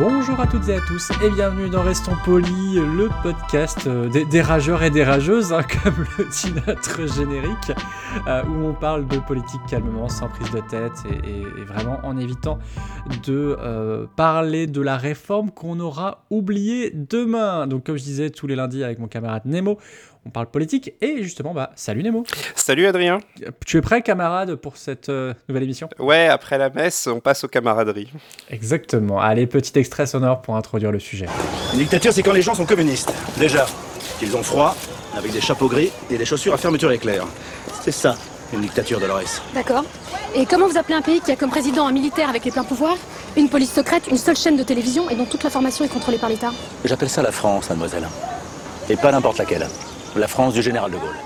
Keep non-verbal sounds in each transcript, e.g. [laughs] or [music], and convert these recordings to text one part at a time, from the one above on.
Bonjour à toutes et à tous et bienvenue dans Restons Polis, le podcast euh, des, rageurs et des rageuses, hein, [laughs] comme le dit notre générique, euh, où on parle de politique calmement, sans prise de tête et vraiment en évitant de euh, parler de la réforme qu'on aura oubliée demain. Donc comme je disais tous les lundis avec mon camarade Nemo, on parle politique et justement, bah salut Nemo. Salut Adrien. Tu es prêt camarade pour cette euh, nouvelle émission? Ouais, après la messe, on passe aux camaraderies. Exactement. Allez, petit extrait sonore pour introduire le sujet. Une dictature, c'est quand les gens sont communistes. Déjà, qu'ils ont froid, avec des chapeaux gris et des chaussures à fermeture éclair. C'est ça, une dictature, Dolores. D'accord. Et comment vous appelez un pays qui a comme président un militaire avec les pleins pouvoirs, une police secrète, une seule chaîne de télévision et dont toute l'information est contrôlée par l'État? J'appelle ça la France, mademoiselle. Et pas n'importe laquelle. La France du général de Gaulle.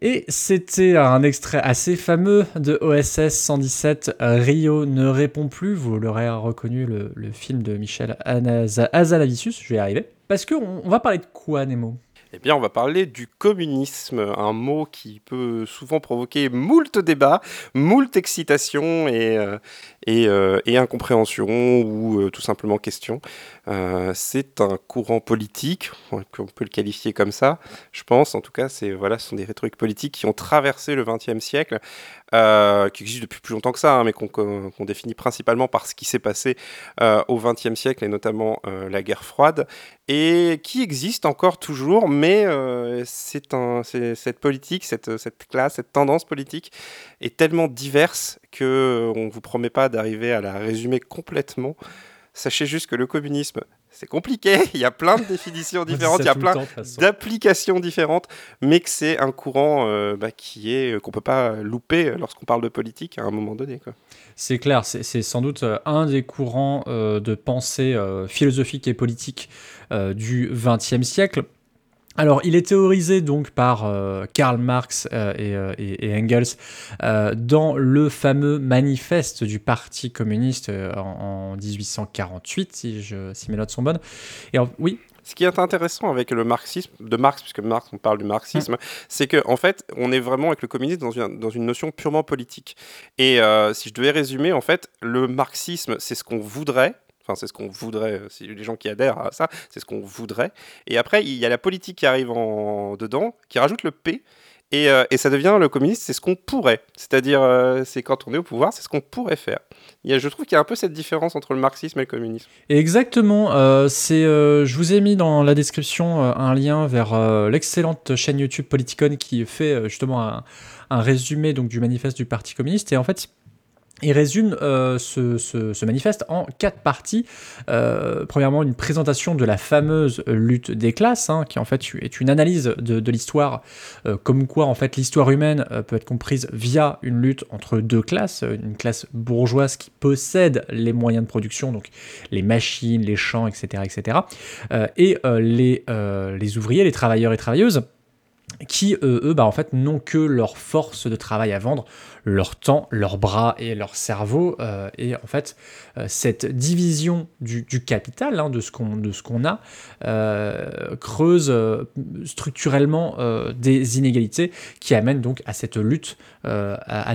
Et c'était un extrait assez fameux de OSS 117, Rio ne répond plus. Vous l'aurez reconnu, le, film de Michel Hazanavicius. Je vais y arriver. Parce qu'on on va parler de quoi, Nemo? Eh bien, on va parler du communisme, un mot qui peut souvent provoquer moult débats, moult excitation et, euh, euh, incompréhension ou euh, tout simplement question. Euh, c'est un courant politique, on peut le qualifier comme ça, je pense. En tout cas, c'est voilà, ce sont des rhétoriques politiques qui ont traversé le XXe siècle, euh, qui existent depuis plus longtemps que ça, hein, mais qu'on définit principalement par ce qui s'est passé euh, au XXe siècle et notamment euh, la guerre froide et qui existe encore toujours, mais c'est cette politique, cette, classe, cette tendance politique est tellement diverse que on ne vous promet pas d'arriver à la résumer complètement. Sachez juste que le communisme, c'est compliqué, il y a plein de définitions [laughs] différentes, il y a plein d'applications différentes, mais que c'est un courant euh, bah, qui est qu'on peut pas louper lorsqu'on parle de politique à un moment donné. C'est clair, c'est sans doute euh, un des courants euh, de pensée euh, philosophique et politique euh, du XXe siècle. Alors, il est théorisé donc par euh, Karl Marx euh, et, euh, et- Engels euh, dans le fameux manifeste du Parti communiste en, en 1848, si, je, si mes notes sont bonnes. Et en- oui, Ce qui est intéressant avec le marxisme, de Marx, puisque Marx, on parle du marxisme, c'est qu'en en fait, on est vraiment avec le communisme dans une, dans une notion purement politique. Et si je devais résumer, en fait, le marxisme, c'est ce qu'on voudrait. Enfin, c'est ce qu'on voudrait, euh, si les gens qui adhèrent à ça, c'est ce qu'on voudrait. Et après, il y a la politique qui arrive en dedans, qui rajoute le P, et, euh, et ça devient le communisme, c'est ce qu'on pourrait. C'est-à-dire, euh, c'est quand on est au pouvoir, c'est ce qu'on pourrait faire. Il y a, je trouve qu'il y a un peu cette différence entre le marxisme et le communisme. Exactement. c'est, je vous ai mis dans la description un lien vers l'excellente chaîne YouTube Politicon qui fait justement un, un résumé donc du manifeste du Parti communiste. Et en fait, il résume euh, ce, manifeste en quatre parties. Euh, premièrement, une présentation de la fameuse lutte des classes, hein, qui en fait est une analyse de, l'histoire, euh, comme quoi en fait l'histoire humaine peut être comprise via une lutte entre deux classes, une classe bourgeoise qui possède les moyens de production, donc les machines, les champs, etc., etc., et les ouvriers, les travailleurs et travailleuses qui, euh, eux, bah, en fait, n'ont que leur force de travail à vendre, leur temps, leurs bras et leur cerveau. euh, et en fait, euh, cette division du, du capital, hein, de ce qu'on a, creuse structurellement des inégalités qui amènent donc à cette lutte à, à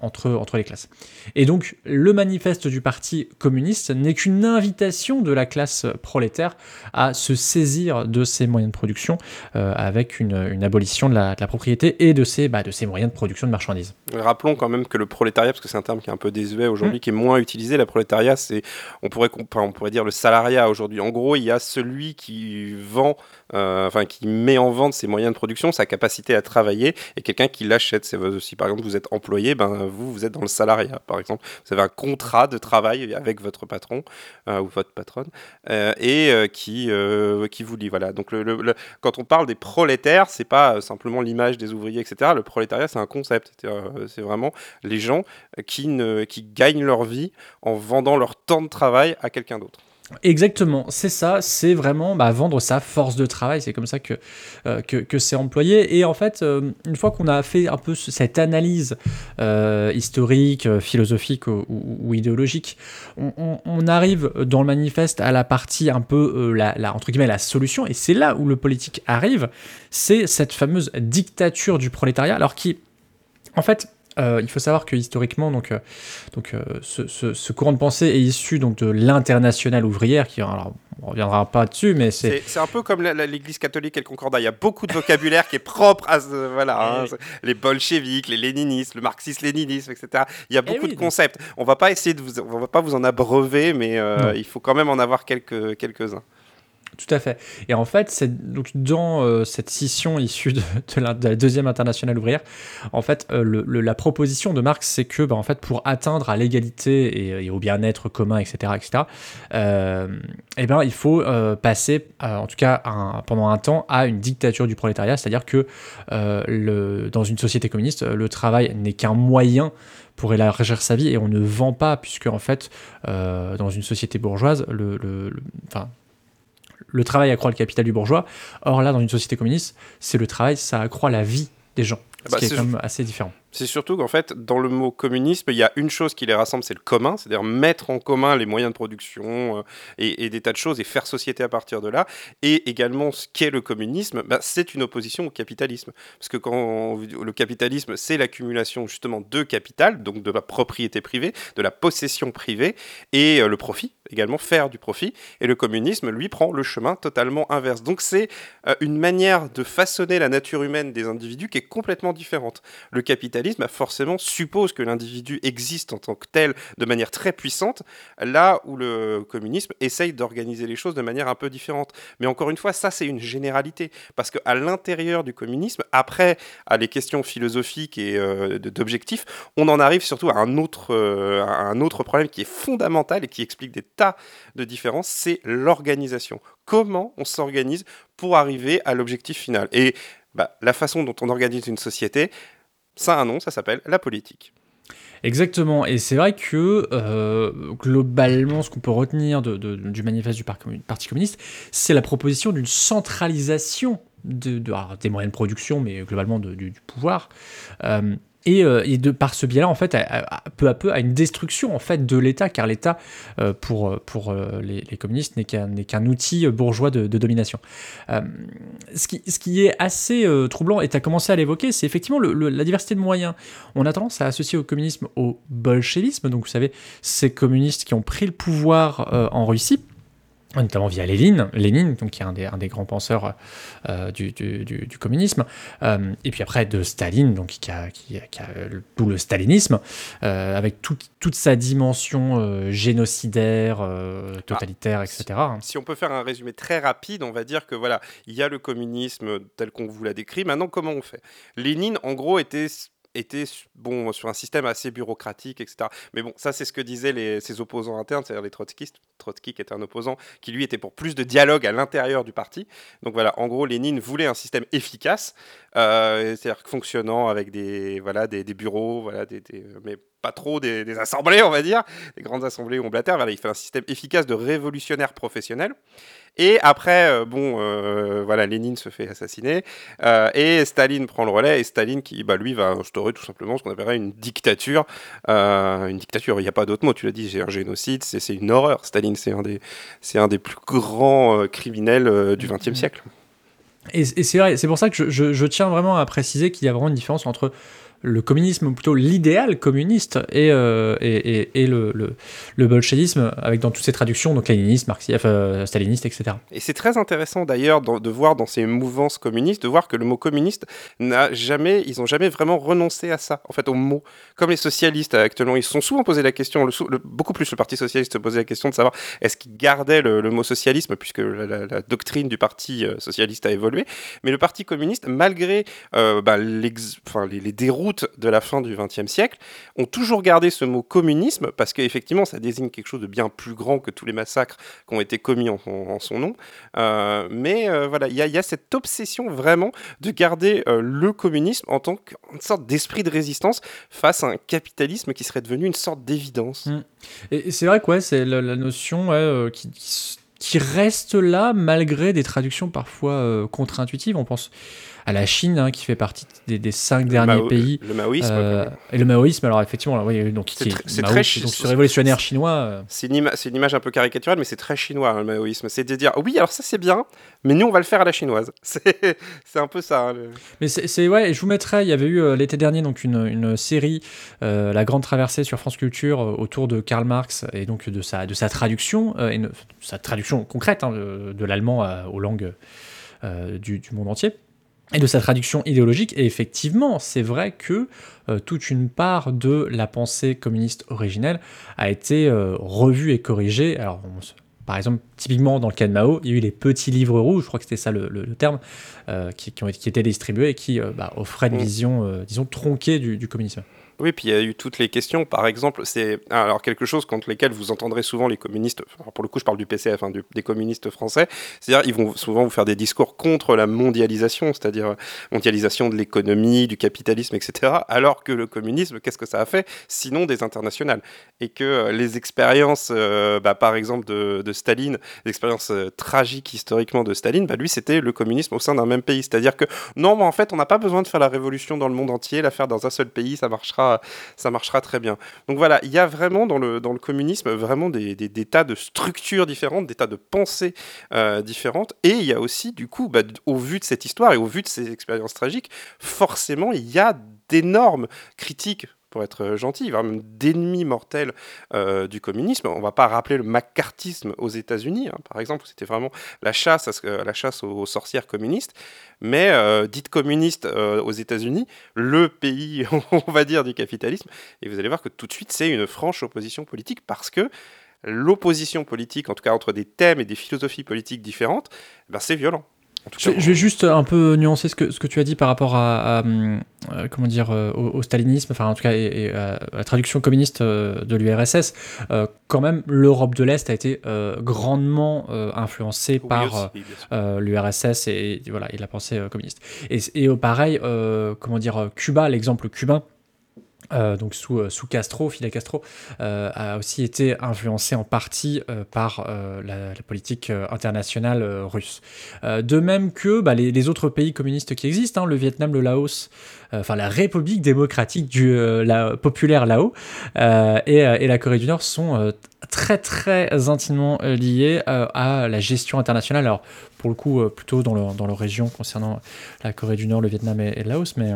entre, entre les classes. Et donc, le manifeste du Parti communiste n'est qu'une invitation de la classe prolétaire à se saisir de ses moyens de production avec une abolition de la, de la propriété et de ses, bah, de ses moyens de production de marchandises. Rappelons quand même que le prolétariat, parce que c'est un terme qui est un peu désuet aujourd'hui, qui est moins utilisé, le prolétariat, c'est, on pourrait, on pourrait dire le salariat aujourd'hui. En gros, il y a celui qui vend, euh, enfin, qui met en vente ses moyens de production, sa capacité à travailler, et quelqu'un qui l'achète. C'est si par exemple vous êtes employé, ben vous, vous êtes dans le salariat. Par exemple, vous avez un contrat de travail avec votre patron euh, ou votre patronne, euh, et qui, qui vous lie. Voilà. Donc, le, le- le- quand on parle des prolétaires, c'est pas euh, simplement l'image des ouvriers, etc. Le prolétariat, c'est un concept. C'est, euh, vraiment les gens qui, qui gagnent leur vie en vendant leur temps de travail à quelqu'un d'autre. Exactement, c'est ça, c'est vraiment bah, vendre sa force de travail, c'est comme ça que, euh, que, c'est employé. Et en fait, euh, une fois qu'on a fait un peu cette analyse euh, historique, philosophique ou, idéologique, on, arrive dans le manifeste à la partie un peu, la- entre guillemets, la solution, et c'est là où le politique arrive, c'est cette fameuse dictature du prolétariat, alors qui, en fait, euh, il faut savoir que historiquement, donc, euh, donc, euh, ce, ce- ce courant de pensée est issu donc, de l'internationale ouvrière, qui, alors, on reviendra pas dessus, mais c'est... C'est un peu comme l'Église catholique et le Concordat. Il y a beaucoup de vocabulaire qui est propre à ce- voilà, hein, c'est- les bolcheviques, les léninistes, le marxisme-léninisme, etc. Il y a beaucoup oui, de concepts. On va pas essayer de vous, on va pas vous en abreuver, mais il faut quand même en avoir quelques quelques uns. Tout à fait. Et en fait, donc dans euh, cette scission issue de, la, de la deuxième internationale ouvrière, en fait, euh, la proposition de Marx, c'est que, bah, en fait, pour atteindre à l'égalité et, au bien-être commun, etc., etc., euh, eh ben, il faut passer, en tout cas pendant un temps, à une dictature du prolétariat, c'est-à-dire que dans une société communiste, le travail n'est qu'un moyen pour élargir sa vie et on ne vend pas, puisque en fait, dans une société bourgeoise, le- enfin, le travail accroît le capital du bourgeois. Or là, dans une société communiste, c'est le travail, ça accroît la vie des gens. Ce Bah, qui est c'est- quand même assez différent. C'est surtout qu'en fait, dans le mot communisme, il y a une chose qui les rassemble, c'est le commun, c'est-à-dire mettre en commun les moyens de production euh, et, et des tas de choses et faire société à partir de là. Et également, ce qu'est le communisme, bah, c'est une opposition au capitalisme. Parce que quand on- le capitalisme, c'est l'accumulation justement de capital, donc de la propriété privée, de la possession privée, et euh, le profit également, faire du profit. Et le communisme, lui, prend le chemin totalement inverse. Donc c'est euh, une manière de façonner la nature humaine des individus qui est complètement différente. Le capitalisme a forcément suppose que l'individu existe en tant que tel de manière très puissante, là où le communisme essaye d'organiser les choses de manière un peu différente. Mais encore une fois, ça c'est une généralité, parce qu'à l'intérieur du communisme, après à les questions philosophiques et euh, d'objectifs, on en arrive surtout à un autre, euh, à un autre problème qui est fondamental et qui explique des tas de différences, c'est l'organisation. Comment on s'organise pour arriver à l'objectif final? Et bah, la façon dont on organise une société, ça a un nom, ça s'appelle la politique. Exactement, et c'est vrai que euh, globalement, ce qu'on peut retenir du manifeste du Par- Parti communiste, c'est la proposition d'une centralisation des moyens de production, mais globalement du pouvoir. Euh, et, euh, par ce biais-là, en fait, peu à peu, à une destruction en fait de l'État, car l'État, euh, pour, pour euh, les, les communistes, n'est qu'un qu'un outil bourgeois de, domination. Ce, qui, ce qui est assez troublant, et tu as commencé à l'évoquer, c'est effectivement la diversité de moyens. On a tendance à associer au communisme au bolchevisme, donc vous savez, ces communistes qui ont pris le pouvoir en Russie, notamment via Lénine, Lénine donc qui est un des, un des grands penseurs euh, du, du- du- du communisme, Euh, et puis après de Staline, donc qui a, qui qui a le- tout le stalinisme, euh, avec tout- toute sa dimension euh, génocidaire, euh, totalitaire, etc. Si on peut faire un résumé très rapide, on va dire que voilà, il y a le communisme tel qu'on vous l'a décrit. Maintenant, comment on fait? Lénine, en gros, était était bon sur un système assez bureaucratique, etc. Mais bon, ça c'est ce que disaient les, ses opposants internes, c'est-à-dire les trotskistes. Trotsky qui était un opposant, qui lui était pour plus de dialogue à l'intérieur du parti. Donc voilà, en gros, Lénine voulait un système efficace, euh, c'est-à-dire fonctionnant avec des voilà des, bureaux, voilà, des, des- mais pas trop des, assemblées, on va dire, des grandes assemblées où on blatère. Voilà, il fait un système efficace de révolutionnaire professionnel. Et après, euh, bon, euh, voilà, Lénine se fait assassiner euh, et Staline prend le relais. Et Staline, qui, bah, lui, va instaurer tout simplement ce qu'on appellerait une dictature. Une dictature, il n'y a pas d'autre mot. Tu l'as dit, c'est un génocide, c'est une horreur. Staline, c'est un des, c'est un des plus grands criminels du XXe siècle. Et, c'est vrai, c'est pour ça que je tiens vraiment à préciser qu'il y a vraiment une différence entre le communisme, ou plutôt l'idéal communiste, et, euh, et, et- et le, le, le bolchevisme, avec dans toutes ses traductions, donc léniniste, marxiste, euh, staliniste, etc. Et c'est très intéressant d'ailleurs de voir dans ces mouvances communistes, de voir que le mot communiste n'a jamais, ils n'ont jamais vraiment renoncé à ça, en fait, au mot. Comme les socialistes actuellement, ils se sont souvent posé la question, beaucoup plus le Parti socialiste se posait la question de savoir est-ce qu'ils gardaient le, mot socialisme, puisque la, doctrine du Parti euh, socialiste a évolué. Mais le Parti communiste, malgré bah, les déroutes de la fin du XXe siècle, ont toujours gardé ce mot communisme parce qu'effectivement, ça désigne quelque chose de bien plus grand que tous les massacres qui ont été commis en, son nom. Euh, mais euh, voilà, il y, a cette obsession vraiment de garder euh, le communisme en tant qu'une sorte d'esprit de résistance face à un capitalisme qui serait devenu une sorte d'évidence. Mmh. Et, c'est vrai que c'est la, notion qui, qui, reste là malgré des traductions parfois contre-intuitives. On pense à la Chine, hein, qui fait partie des, cinq derniers pays. Le maoïsme. Euh, et le maoïsme, alors effectivement, oui, donc c'est très donc ce révolutionnaire chinois. Euh. C'est une, une, image un peu caricaturale, mais c'est très chinois hein, le maoïsme. C'est de dire oui, alors ça c'est bien, mais nous on va le faire à la chinoise. [laughs] C'est un peu ça. Hein, mais c'est ouais, je vous mettrai. Il y avait eu euh, l'été dernier donc une, une série, La Grande Traversée sur France Culture autour de Karl Marx et donc de sa de sa traduction et sa traduction concrète de, l'allemand aux langues du, du monde entier et de sa traduction idéologique. Et effectivement, c'est vrai que euh, toute une part de la pensée communiste originelle a été euh, revue et corrigée. Alors, par exemple, typiquement dans le cas de Mao, il y a eu les petits livres rouges, je crois que c'était ça le, terme, euh, qui, ont, qui, étaient distribués et qui bah, offraient une mmh. vision, disons, tronquée du communisme. Oui, puis il y a eu toutes les questions. Par exemple, c'est alors quelque chose contre lesquels vous entendrez souvent les communistes. pour le coup, je parle du PCF, hein, des communistes français. C'est-à-dire, ils vont souvent vous faire des discours contre la mondialisation, c'est-à-dire mondialisation de l'économie, du capitalisme, etc. Alors que le communisme, qu'est-ce que ça a fait? Sinon des internationales. Et que euh, les expériences, euh, bah, par exemple de, Staline, l'expérience euh, tragique historiquement de Staline, bah, lui, c'était le communisme au sein d'un même pays. C'est-à-dire que non, en fait, on n'a pas besoin de faire la révolution dans le monde entier, la faire dans un seul pays, ça marchera ça marchera très bien. Donc voilà, il y a vraiment dans le, communisme vraiment des, des, tas de structures différentes, des tas de pensées euh, différentes. Et il y a aussi, du coup, bah, au vu de cette histoire et au vu de ces expériences tragiques, forcément, il y a d'énormes critiques pour être euh, gentil, même d'ennemis mortels euh, du communisme. On ne va pas rappeler le macartisme aux États-Unis, hein, par exemple, c'était vraiment la chasse, à, la chasse aux, sorcières communistes. Mais euh, dites communiste aux États-Unis, le pays, [laughs] on va dire, du capitalisme. Et vous allez voir que tout de suite, c'est une franche opposition politique parce que l'opposition politique, en tout cas entre des thèmes et des philosophies politiques différentes, ben c'est violent. Je, vais juste un peu nuancer ce que, ce que tu as dit par rapport à, euh, comment dire, euh, au, stalinisme, enfin en tout cas et, à la traduction communiste euh, de l'URSS. quand même, l'Europe de l'Est a été grandement influencée par l'URSS et, voilà, et la pensée communiste. Et, et pareil, comment dire, Cuba, l'exemple cubain euh, donc sous, euh, sous, Castro, Fidel Castro, euh, a aussi été influencé en partie par la, politique internationale russe. de même que bah, les, autres pays communistes qui existent, hein, le Vietnam, le Laos, enfin la République démocratique populaire Lao et, la Corée du Nord sont très très intimement liés à la gestion internationale. Alors pour le coup plutôt dans, le, dans leur région concernant la Corée du Nord, le Vietnam et, et le Laos, mais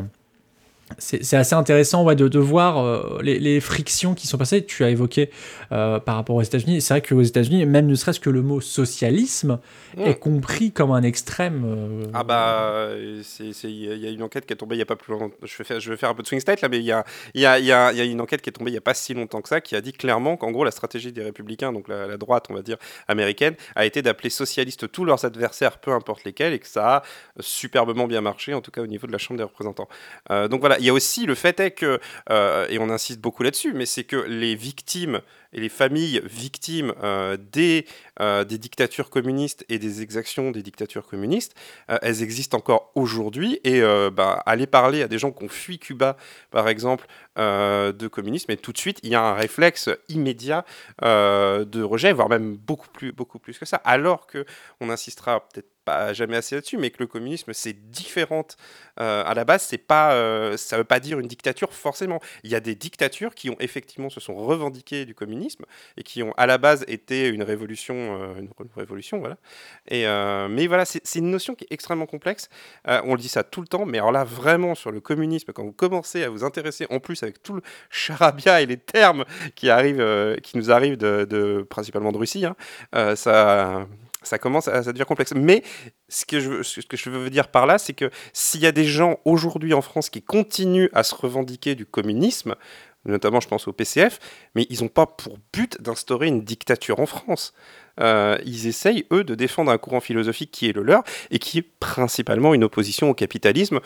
c'est assez intéressant ouais, de, de voir euh, les, les, frictions qui sont passées. Tu as évoqué euh, par rapport aux États-Unis. C'est vrai qu'aux États-Unis, même ne serait-ce que le mot socialisme mm. est compris comme un extrême. Euh, ah bah, il y a une enquête qui est tombée il n'y a pas plus longtemps. Je vais, faire, je vais faire un peu de swing state là, mais il y a, y, a, y, a, y a, une enquête qui est tombée il n'y a pas si longtemps que ça qui a dit clairement qu'en gros, la stratégie des républicains, donc la, la droite, on va dire, américaine, a été d'appeler socialistes tous leurs adversaires, peu importe lesquels, et que ça a superbement bien marché, en tout cas au niveau de la Chambre des représentants. donc voilà, il y a aussi le fait est que, euh, et on insiste beaucoup là-dessus, mais c'est que les victimes et les familles victimes euh, des, euh, des dictatures communistes et des exactions des dictatures communistes, elles existent encore aujourd'hui. Et bah, aller parler à des gens qui ont fui Cuba, par exemple, de communisme, et tout de suite, il y a un réflexe immédiat de rejet, voire même beaucoup plus, beaucoup plus que ça. Alors que on insistera peut-être jamais assez là-dessus, mais que le communisme c'est différent. Euh, à la base, c'est pas, euh, ça veut pas dire une dictature forcément. Il y a des dictatures qui ont effectivement se sont revendiquées du communisme et qui ont à la base été une révolution, euh, une révolution, voilà. Et mais voilà, c'est une notion qui est extrêmement complexe. on le dit ça tout le temps, mais alors là vraiment sur le communisme, quand vous commencez à vous intéresser, en plus avec tout le charabia et les termes qui arrivent, qui nous arrivent de, principalement de Russie, hein, ça ça commence à ça devient complexe. Mais ce que je, veux dire par là, c'est que s'il y a des gens aujourd'hui en France qui continuent à se revendiquer du communisme, notamment je pense au PCF, mais ils n'ont pas pour but d'instaurer une dictature en France. Euh, ils essayent, eux, de défendre un courant philosophique qui est le leur et qui est principalement une opposition au capitalisme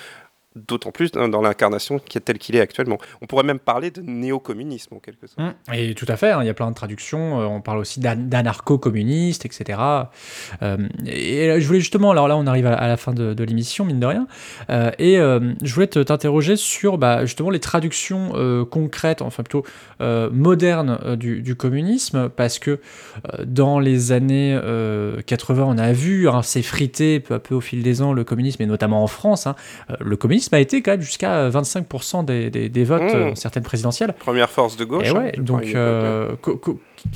d'autant plus dans, l'incarnation qui est telle qu'il est actuellement. On pourrait même parler de néo-communisme en quelque sorte. Mmh. Et tout à fait, hein, il y a plein de traductions, euh, on parle aussi d'an- d'anarcho-communiste, etc. Euh, et là, je voulais justement, alors là on arrive à, la fin de, l'émission, mine de rien, euh, et euh, je voulais te- t'interroger sur bah, justement les traductions euh, concrètes, enfin plutôt euh, modernes euh, du, communisme, parce que euh, dans les années euh, 80, on a vu hein, s'effriter peu à peu au fil des ans le communisme, et notamment en France. hein. Euh, le communisme a été quand même jusqu'à 25% des, des, des votes Mmh. euh, certaines présidentielles. Première force de gauche. Et hein, ouais, donc, époque, euh,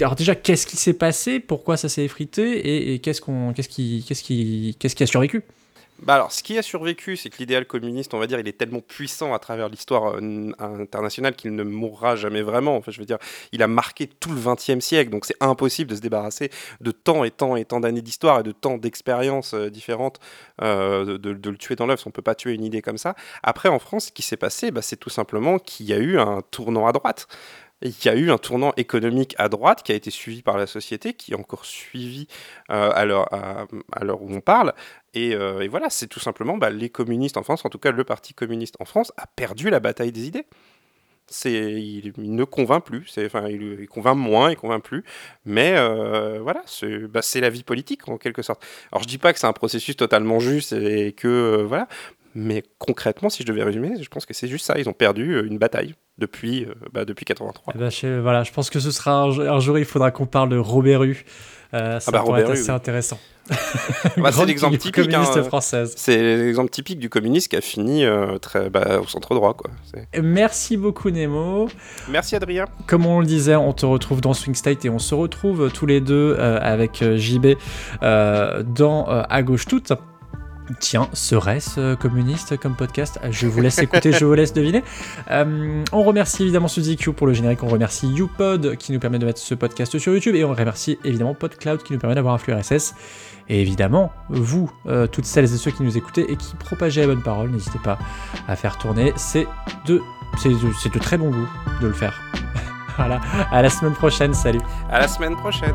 alors déjà, qu'est-ce qui s'est passé? Pourquoi ça s'est effrité? Et, et qu'est-ce qu'on, qu'est-ce qui, qu'est-ce qui, qu'est-ce qui a survécu? Bah alors, ce qui a survécu, c'est que l'idéal communiste, on va dire, il est tellement puissant à travers l'histoire euh, internationale qu'il ne mourra jamais vraiment. Enfin, je veux dire, il a marqué tout le XXe siècle, donc c'est impossible de se débarrasser de tant et tant et tant d'années d'histoire et de tant d'expériences euh, différentes euh, de, le tuer dans l'œuf. On peut pas tuer une idée comme ça. Après, en France, ce qui s'est passé, bah, c'est tout simplement qu'il y a eu un tournant à droite. Il y a eu un tournant économique à droite qui a été suivi par la société, qui est encore suivi euh, à l'heure où on parle. Et, euh, voilà, c'est tout simplement bah, les communistes en France, en tout cas le Parti communiste en France, a perdu la bataille des idées. Il, ne convainc plus, enfin, il, convainc moins, il convainc plus, mais euh, voilà, c'est, bah, c'est la vie politique en quelque sorte. Alors je dis pas que c'est un processus totalement juste et que voilà, mais concrètement, si je devais résumer, je pense que c'est juste ça. Ils ont perdu euh, une bataille depuis, euh, bah, depuis 83. Eh ben, je, voilà, je pense que ce sera un, jour- un jour, il faudra qu'on parle de Robert Rue. Euh, ça bah, pourrait être assez oui. intéressant. [laughs] Bah, c'est l'exemple typique. communiste hein. française. C'est l'exemple typique du communiste qui a fini euh, très, bah, au centre droit. Quoi. Merci beaucoup Nemo. Merci Adrien. Comme on le disait, on te retrouve dans Swing State et on se retrouve tous les deux euh, avec JB dans À gauche toute. Tiens, serait-ce euh, communiste comme podcast? Je vous laisse écouter, je vous laisse deviner. Euh, on remercie évidemment Suzy Q pour le générique, on remercie YouPod qui nous permet de mettre ce podcast sur YouTube et on remercie évidemment PodCloud qui nous permet d'avoir un flux RSS. Et évidemment, vous, euh, toutes celles et ceux qui nous écoutez et qui propagez la bonne parole, n'hésitez pas à faire tourner. C'est de, de très bon goût de le faire. [laughs] voilà, à la semaine prochaine, salut. À la semaine prochaine.